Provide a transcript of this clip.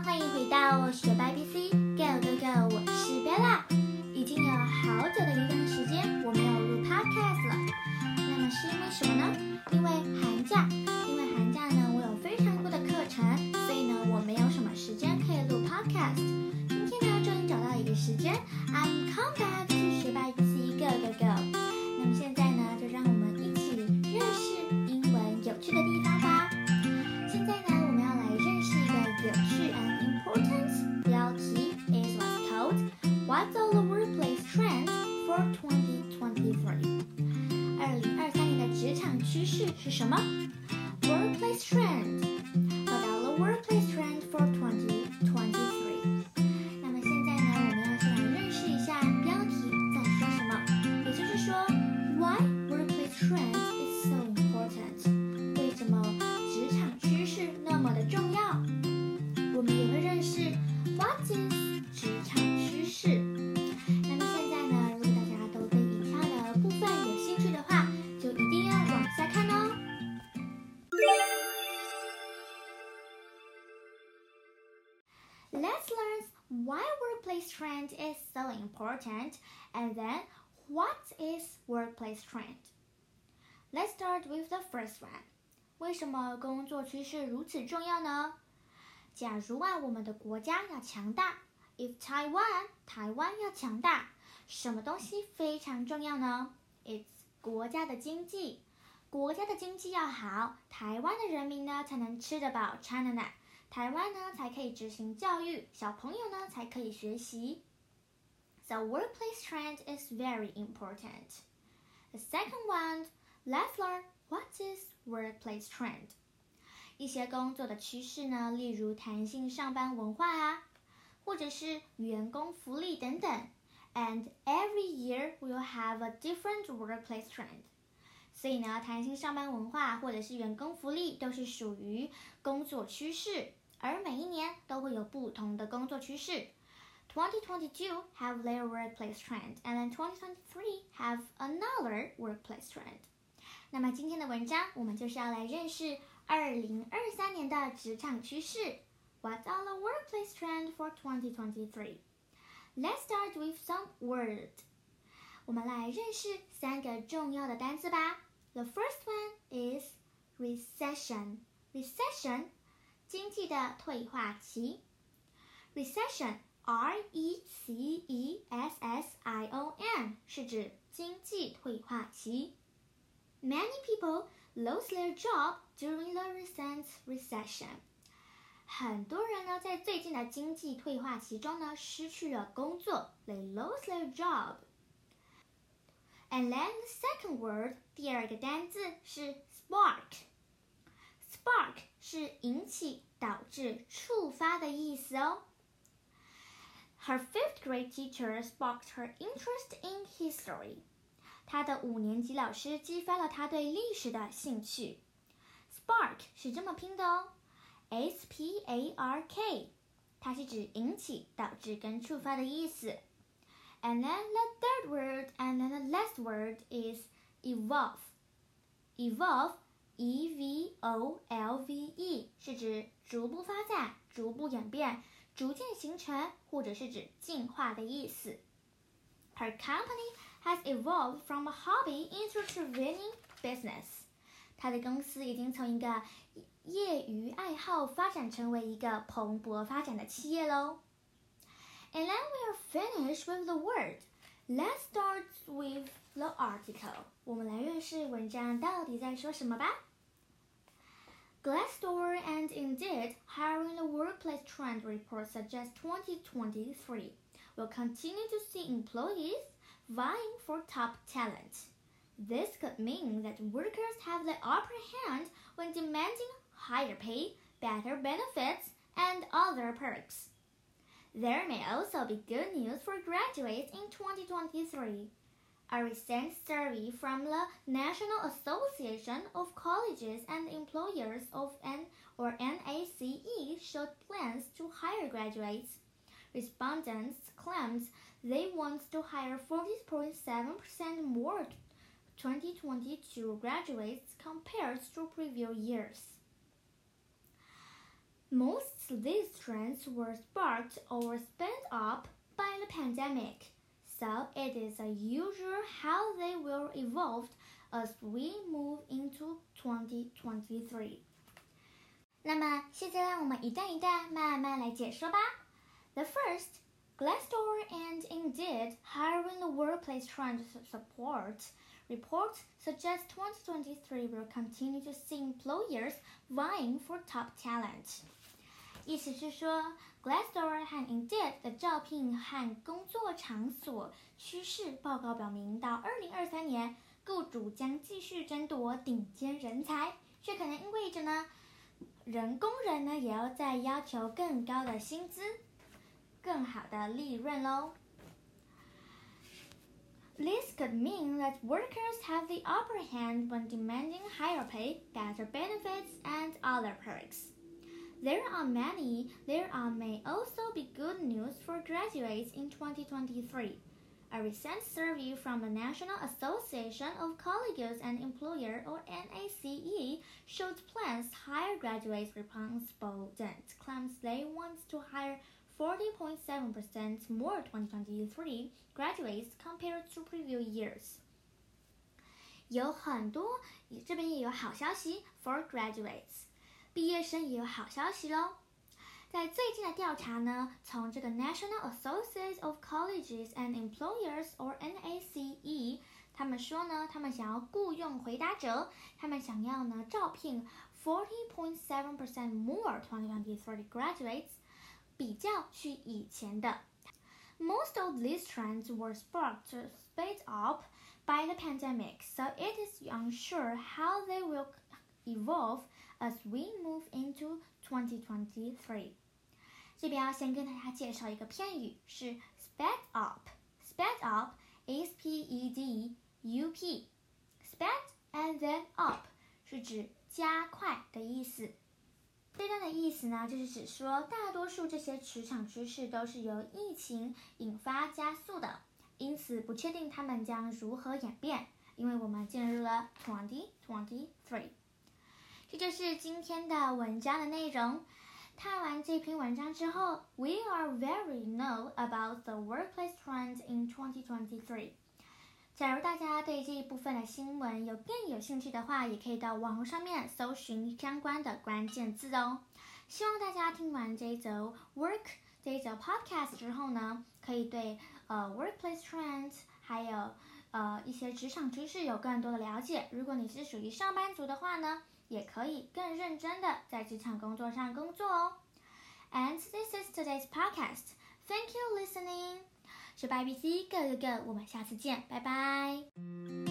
欢迎回到学霸 BC trend is so important and then what is workplace trend. Let's start with the first one. 为什么工作趋势如此重要呢？假如啊，我们的国家要强大，if Taiwan 台湾要强大，什么东西非常重要呢？It's 国家的经济，国家的经济要好，台湾的人民呢才能吃得饱穿得暖， 台湾呢才可以执行教育，小朋友呢才可以学习。The workplace trend is very important. The second one, let's learn what is workplace trend. 一些工作的趋势呢，例如弹性上班文化啊，或者是员工福利等等。And every year we will have a different workplace trend. 所以呢，弹性上班文化或者是员工福利都是属于工作趋势，而每一年都会有不同的工作趋势。2022 have their workplace trend, and then 2023 have another workplace trend. 那么今天的文章，我们就是要来认识二零二三年的职场趋势。What are the workplace trend for 2023? Let's start with some word. 我们来认识三个重要的单词吧。The first one is recession. Recession， 经济的退化期。Recession, R-E-C-E-S-S-I-O-N，是指经济退化期。Many people lost their job during the recent recession. 很多人呢，在最近的经济退化期中呢，失去了工作。They lost their job. And then the second word，第二个单字是 spark。 Spark 是引起、导致、触发的意思哦。Her fifth grade teacher sparked her interest in history. 她的五年级老师激发了她对历史的兴趣。Spark 是这么拼的哦，S P A R K，它是指引起、导致跟触发的意思。And then the third word and then the last word is evolve. Evolve, E V O L V E，是指逐步发展、逐步演变、逐渐形成，或者是指进化的意思。Her company has evolved from a hobby into a thriving business. 她的公司已经从一个业余爱好发展成为一个蓬勃发展的企业喽。And then we are finished with the word. Let's start with the article. 我们来认识文章到底在说什么吧。Glassdoor and Indeed hiring the workplace trend report suggests 2023 will continue to see employees vying for top talent. This could mean that workers have the upper hand when demanding higher pay, better benefits, and other perks. There may also be good news for graduates in 2023. A recent survey from the National Association of Colleges and Employers of N or NACE showed plans to hire graduates. Respondents claimed they want to hire 40.7% more 2022 graduates compared to previous years. Most of these trends were sparked or sped up by the pandemic, so it is unusual how they will evolve as we move into 2023. 那么现在让我们一段一段慢慢来解说吧。The first, Glassdoor and Indeed hiring the workplace trend support. Reports suggest 2023 will continue to see employers vying for top talent. 意思是说，Glassdoor 和 Indeed 的招聘和工作场所趋势报告表明，到2023年，雇主将继续争夺顶尖人才，这可能意味着呢，人工人呢也要再要求更高的薪资、更好的利润喽。This could mean that workers have the upper hand when demanding higher pay, better benefits, and other perks. There are many, there are may also be good news for graduates in 2023. A recent survey from the National Association of Colleges and Employer or NACE showed plans to hire graduates respondent claims they want to hire 40.7% more 2023 graduates compared to previous years. 有很多，这边也有好消息 for graduates。 毕业生也有好消息喽！在最近的调查呢，从这个 National Association of Colleges and Employers or NACE，他们说呢，他们想要雇佣回答者，他们想要呢招聘 forty point seven percent more twenty twenty three graduates，比较去以前的。Most of these trends were sparked sped up by the pandemic, so it is unsure how they will evolve as we move into 2023. 这边要先跟大家介绍一个片语，是 sped up。sped up s p e d u p。sped and then up 是指加快的意思。这段的意思呢，就是指说大多数这些职场趋势都是由疫情引发加速的，因此不确定它们将如何演变，因为我们进入了 twenty twenty three。这就是今天的文章的内容。看完这篇文章之后，We are very know about the workplace trends in 2023。假如大家对这一部分的新闻有更有兴趣的话，也可以到网络上面搜寻相关的关键字哦。希望大家听完这一则 work 这一则 podcast 之后呢，可以对呃 workplace trends 还有呃一些职场知识有更多的了解。如果你是属于上班族的话呢？也可以更认真的在职场工作上工作哦。And this is today's podcast. Thank you listening. 是 BBC Go Go Go，我们下次见，拜拜。